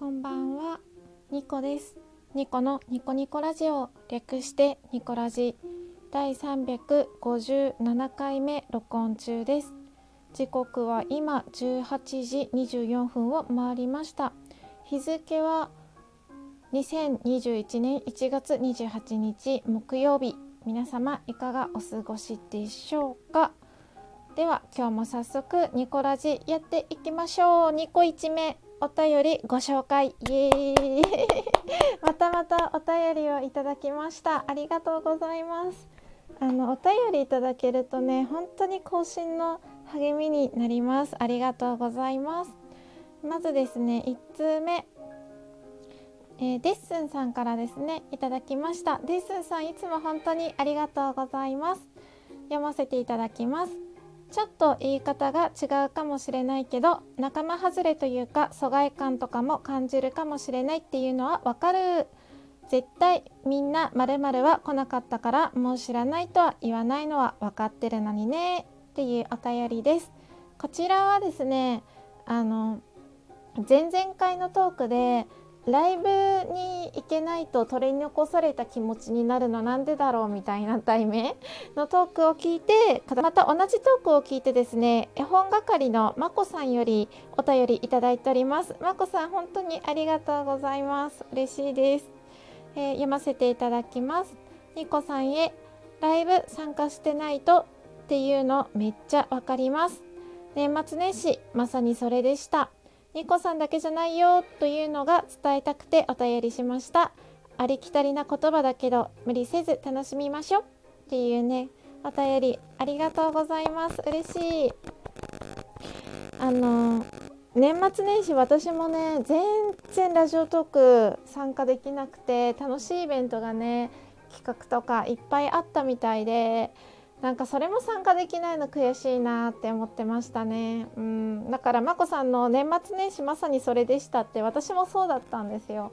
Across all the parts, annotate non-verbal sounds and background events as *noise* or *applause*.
こんばんは、ニコです。ニコのニコニコラジオ略してニコラジ第357回目録音中です。時刻は今18時24分を回りました。日付は2021年1月28日木曜日。皆様いかがお過ごしでしょうか？では今日も早速ニコラジやっていきましょう。ニコ1目お便りご紹介。イエーイ。*laughs* またまたお便りをいただきました。ありがとうございます。あのお便りいただけるとね本当に更新の励みになります。ありがとうございます。まずですね1通目。えー、デッスンさんからですねいただきました。デッスンさんいつも本当にありがとうございます。読ませていただきます。ちょっと言い方が違うかもしれないけど仲間外れというか疎外感とかも感じるかもしれないっていうのはわかる。絶対みんな〇〇は来なかったからもう知らないとは言わないのは分かってるのにねっていうお便りです。こちらはですねあの前々回のトークでライブに行けないと取り残された気持ちになるのなんでだろうみたいな題名のトークを聞いてまた同じトークを聞いてですね絵本係のまこさんよりお便りいただいております。まこさん本当にありがとうございます。嬉しいです、えー、読ませていただきます。ニコさんへライブ参加してないとっていうのめっちゃわかります。年末年始まさにそれでした。ニコさんだけじゃないよというのが伝えたくてお便りしました。ありきたりな言葉だけど無理せず楽しみましょうっていうね。お便りありがとうございます。嬉しい。あの年末年始私もね全然ラジオトーク参加できなくて楽しいイベントがね企画とかいっぱいあったみたいでなんかそれも参加できないの悔しいなって思ってましたね。うん、だからまこさんの年末年始まさにそれでしたって私もそうだったんですよ。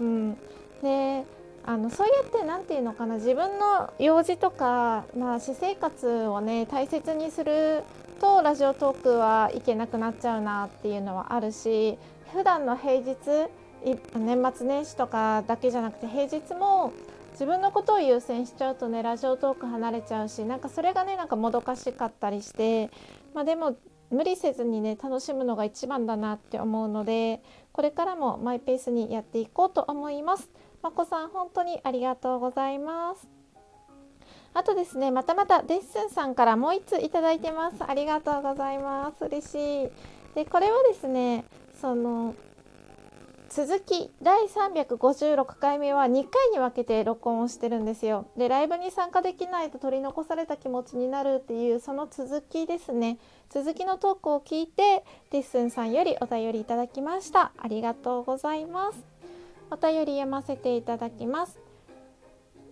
うん、であのそうやって何て言うのかな自分の用事とか、まあ、私生活をね大切にするとラジオトークはいけなくなっちゃうなっていうのはあるし普段の平日年末年始とかだけじゃなくて平日も自分のことを優先しちゃうとねラジオトーク離れちゃうしなんかそれがねなんかもどかしかったりしてまあでも無理せずにね楽しむのが一番だなって思うのでこれからもマイペースにやっていこうと思います。まこさん本当にありがとうございます。あとですねまたまたデッスンさんからもう1ついただいてます。ありがとうございます。嬉しい。でこれはですねその続き第356回目は2回に分けて録音をしてるんですよ。でライブに参加できないと取り残された気持ちになるっていうその続きですね。続きのトークを聞いてデッスンさんよりお便りいただきました。ありがとうございます。お便り読ませていただきます。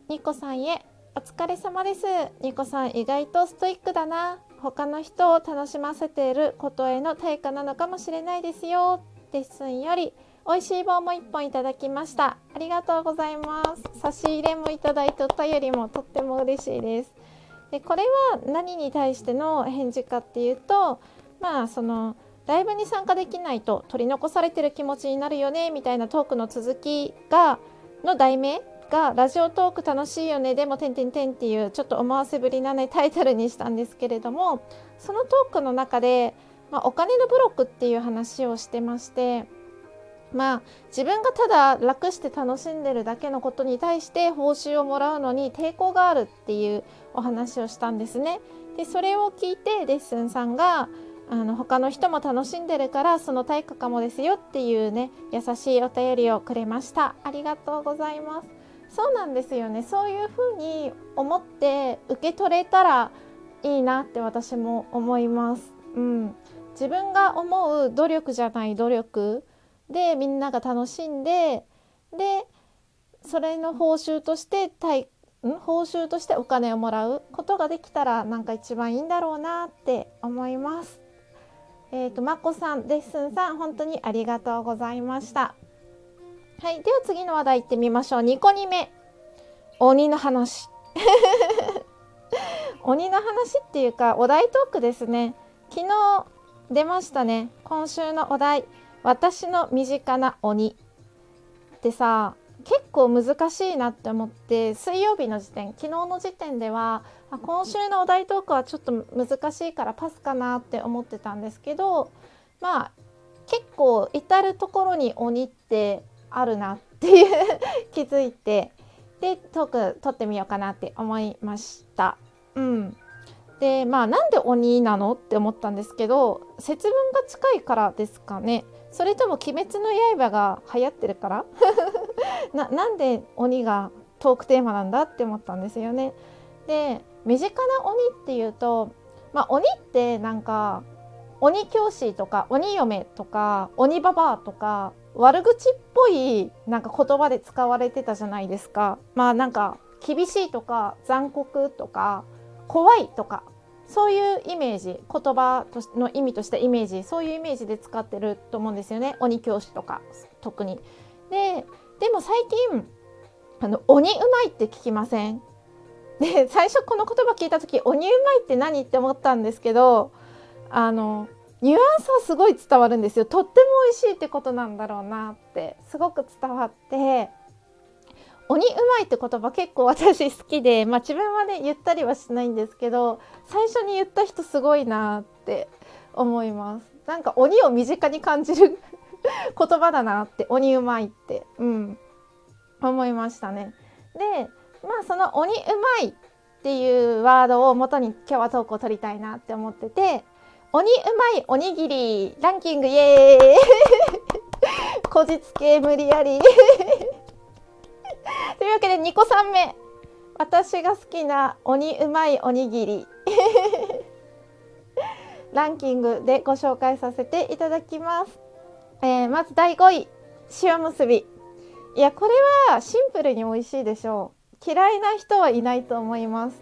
ニコさんへお疲れ様です。ニコさん意外とストイックだな。他の人を楽しませていることへの対価なのかもしれないですよ。デッスンより美味しい棒も1本いただきました。ありがとうございます。差し入れもいただいてお便りもとっても嬉しいです。でこれは何に対しての返事かっていうとまあそのライブに参加できないと取り残されてる気持ちになるよねみたいなトークの続きがの題名がラジオトーク楽しいよねでもてんてんてんっていうちょっと思わせぶりなねタイトルにしたんですけれどもそのトークの中で、まあ、お金のブロックっていう話をしてましてまあ自分がただ楽して楽しんでるだけのことに対して報酬をもらうのに抵抗があるっていうお話をしたんですね。でそれを聞いてレッスンさんがあの他の人も楽しんでるからその対価かもですよっていうね優しいお便りをくれました。ありがとうございます。そうなんですよね。そういうふうに思って受け取れたらいいなって私も思います。うん。自分が思う努力じゃない努力でみんなが楽しんででそれの報酬として対報酬としてお金をもらうことができたらなんか一番いいんだろうなって思います。えっ、ー、とまこさん、デッスンさん、本当にありがとうございました。はい、では次の話題いってみましょう。2個2目。鬼の話。*laughs* 鬼の話っていうかお題トークですね。昨日出ましたね。今週のお題。私の身近な鬼。ってさ結構難しいなって思って水曜日の時点昨日の時点では今週のお題トークはちょっと難しいからパスかなって思ってたんですけどまあ結構至る所に鬼ってあるなっていう *laughs* 気づいてでトーク撮ってみようかなって思いました。うん。でまあなんで鬼なのって思ったんですけど節分が近いからですかね。それとも「鬼滅の刃」が流行ってるから？*laughs* ななんで鬼がトークテーマなんだって思ったんですよね。で身近な鬼っていうと、まあ、鬼ってなんか鬼教師とか鬼嫁とか鬼ババアとか悪口っぽいなんか言葉で使われてたじゃないですか。まあなんか厳しいとか残酷とか怖いとかそういうイメージ言葉の意味としたイメージそういうイメージで使ってると思うんですよね。鬼教師とか特に。ででも最近あの鬼うまいって聞きません？*laughs* で最初この言葉聞いた時鬼うまいって何って思ったんですけどあのニュアンスはすごい伝わるんですよ。とっても美味しいってことなんだろうなってすごく伝わって鬼うまいって言葉結構私好きで、*laughs* まあ、自分はね言ったりはしないんですけど最初に言った人すごいなって思います。なんか鬼を身近に感じる *laughs* 言葉だなって鬼うまいって。うん。思いましたね。でまあその鬼うまいっていうワードを元に今日はトークを取りたいなって思ってて鬼うまいおにぎりランキングイエーイ *laughs*! こじつけ無理やり。2個3目。私が好きな鬼うまいおにぎり。*laughs* ランキングでご紹介させていただきます、えー、まず第5位。塩むすび。いやこれはシンプルに美味しいでしょう。嫌いな人はいないと思います。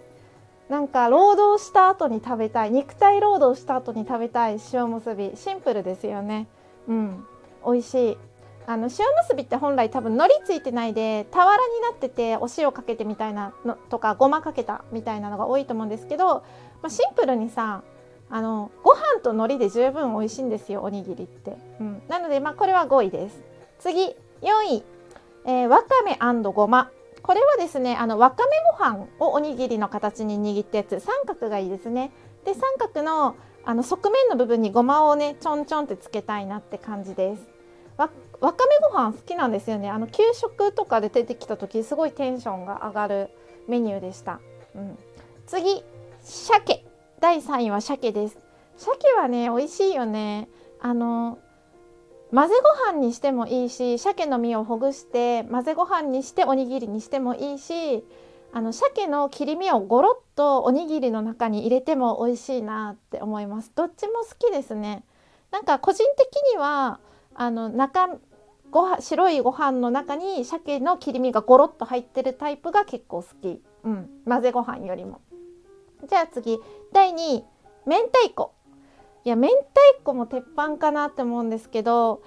なんか労働した後に食べたい。肉体労働した後に食べたい塩むすび。シンプルですよね。うん。美味しい。あの塩むすびって本来多分海苔ついてないで俵になっててお塩かけてみたいなのとかごまかけたみたいなのが多いと思うんですけど、まあ、シンプルにさあのご飯と海苔で十分美味しいんですよおにぎりって、うん、なのでまあこれは5位です。次4位、えー、わかめごま。これはですねあのわかめご飯をおにぎりの形に握ったやつ。三角がいいですね。で三角のあの側面の部分にごまをねちょんちょんってつけたいなって感じです。わわかめご飯好きなんですよね。あの給食とかで出てきた時すごいテンションが上がるメニューでした、うん、次鮭。第3位は鮭です。鮭はね美味しいよね。あの混ぜご飯にしてもいいし鮭の身をほぐして混ぜご飯にしておにぎりにしてもいいしあの鮭の切り身をゴロッとおにぎりの中に入れても美味しいなって思います。どっちも好きですね。なんか個人的にはあの中ごは白いご飯の中に鮭の切り身がゴロッと入ってるタイプが結構好き、うん、混ぜご飯よりも。じゃあ次。第2位。明太子。いや明太子も鉄板かなって思うんですけど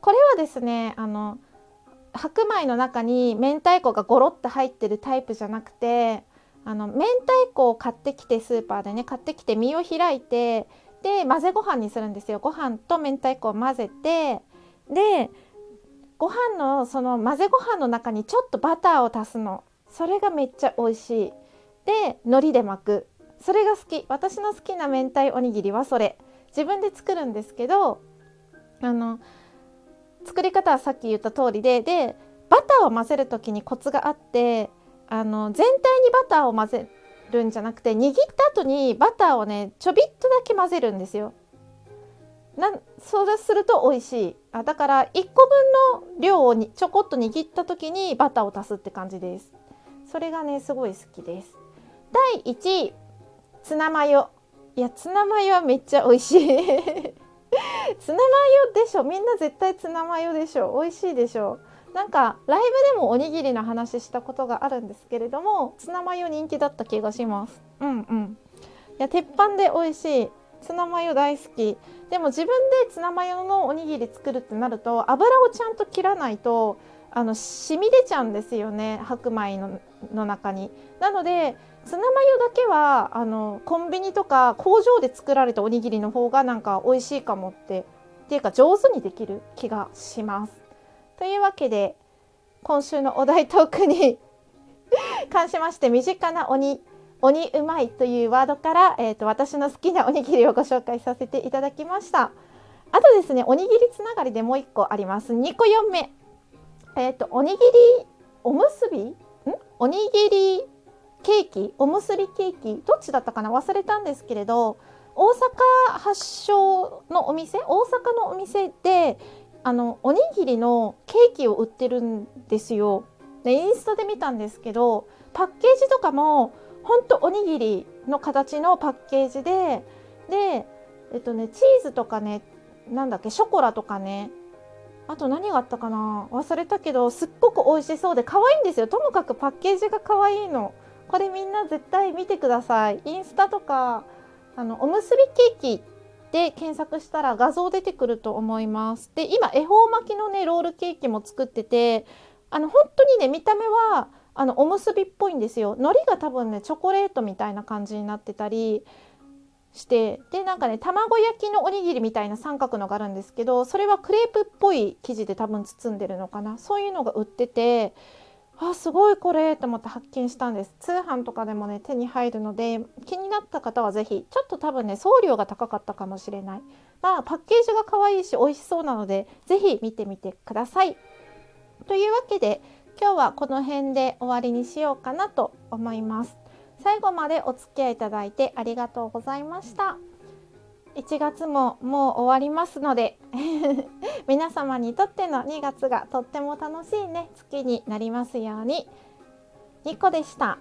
これはですねあの白米の中に明太子がゴロッと入ってるタイプじゃなくてあの明太子を買ってきてスーパーでね買ってきて身を開いてで混ぜご飯にするんですよ。ご飯と明太子を混ぜてでご飯のその混ぜご飯の中にちょっとバターを足すの。それがめっちゃ美味しい。で海苔で巻く。それが好き。私の好きな明太おにぎりはそれ。自分で作るんですけどあの作り方はさっき言った通りで。でバターを混ぜる時にコツがあってあの全体にバターを混ぜるんじゃなくて握った後にバターをねちょびっとだけ混ぜるんですよ。なそうすると美味しい。あだから1個分の量をにちょこっと握った時にバターを足すって感じです。それがねすごい好きです。第1位ツナマヨ。いやツナマヨはめっちゃ美味しい。*laughs* ツナマヨでしょ。みんな絶対ツナマヨでしょ。美味しいでしょ。なんかライブでもおにぎりの話したことがあるんですけれどもツナマヨ人気だった気がします。うんうん。いや鉄板で美味しい。ツナマヨ大好きでも自分でツナマヨのおにぎり作るってなると油をちゃんと切らないとあの染み出ちゃうんですよね白米のの中に。なのでツナマヨだけはあのコンビニとか工場で作られたおにぎりの方がなんか美味しいかもってっていうか上手にできる気がします。というわけで今週のお題トークに *laughs* 関しまして身近な鬼鬼うまいというワードから、えーと、私の好きなおにぎりをご紹介させていただきました。あとですねおにぎりつながりでもう1個あります。2個4目。えっ、ー、とおにぎりおむすび？ん？おにぎりケーキ？おむすびケーキ？どっちだったかな？忘れたんですけれど大阪発祥のお店？大阪のお店であのおにぎりのケーキを売ってるんですよ。でインスタで見たんですけどパッケージとかもほんとおにぎりの形のパッケージででえっとねチーズとかねなんだっけショコラとかねあと何があったかな忘れたけどすっごく美味しそうで可愛いんですよ。ともかくパッケージが可愛いの。これみんな絶対見てください。インスタとかあのおむすびケーキで検索したら画像出てくると思います。で今恵方巻きのねロールケーキも作っててあの本当にね見た目はあのおむすびっぽいんですよ。海苔が多分ねチョコレートみたいな感じになってたりしてでなんかね卵焼きのおにぎりみたいな三角のがあるんですけどそれはクレープっぽい生地で多分包んでるのかな。そういうのが売っててあすごいこれと思って発見したんです。通販とかでもね手に入るので気になった方は是非ちょっと多分ね送料が高かったかもしれない。まあパッケージが可愛いし美味しそうなので是非見てみてください。というわけで今日はこの辺で終わりにしようかなと思います。最後までお付き合いいただいてありがとうございました。1月ももう終わりますので *laughs* 皆様にとっての2月がとっても楽しいね。月になりますように。ニコでした。